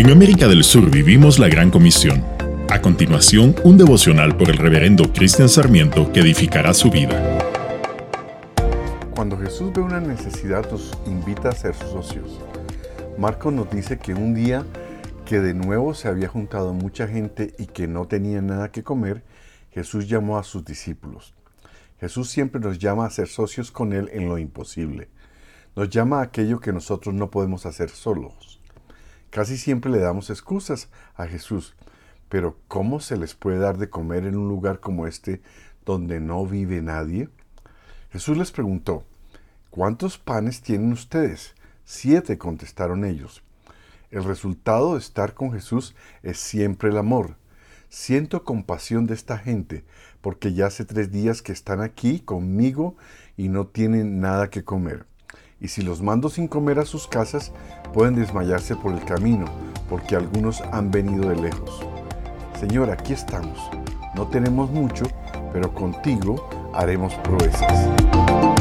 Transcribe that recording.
En América del Sur vivimos la Gran Comisión. A continuación, un devocional por el reverendo Cristian Sarmiento que edificará su vida. Cuando Jesús ve una necesidad, nos invita a ser sus socios. Marcos nos dice que un día que de nuevo se había juntado mucha gente y que no tenía nada que comer, Jesús llamó a sus discípulos. Jesús siempre nos llama a ser socios con Él en lo imposible. Nos llama a aquello que nosotros no podemos hacer solos. Casi siempre le damos excusas a Jesús, pero ¿cómo se les puede dar de comer en un lugar como este donde no vive nadie? Jesús les preguntó, ¿cuántos panes tienen ustedes? Siete, contestaron ellos. El resultado de estar con Jesús es siempre el amor. Siento compasión de esta gente, porque ya hace tres días que están aquí conmigo y no tienen nada que comer. Y si los mando sin comer a sus casas, pueden desmayarse por el camino, porque algunos han venido de lejos. Señor, aquí estamos. No tenemos mucho, pero contigo haremos proezas.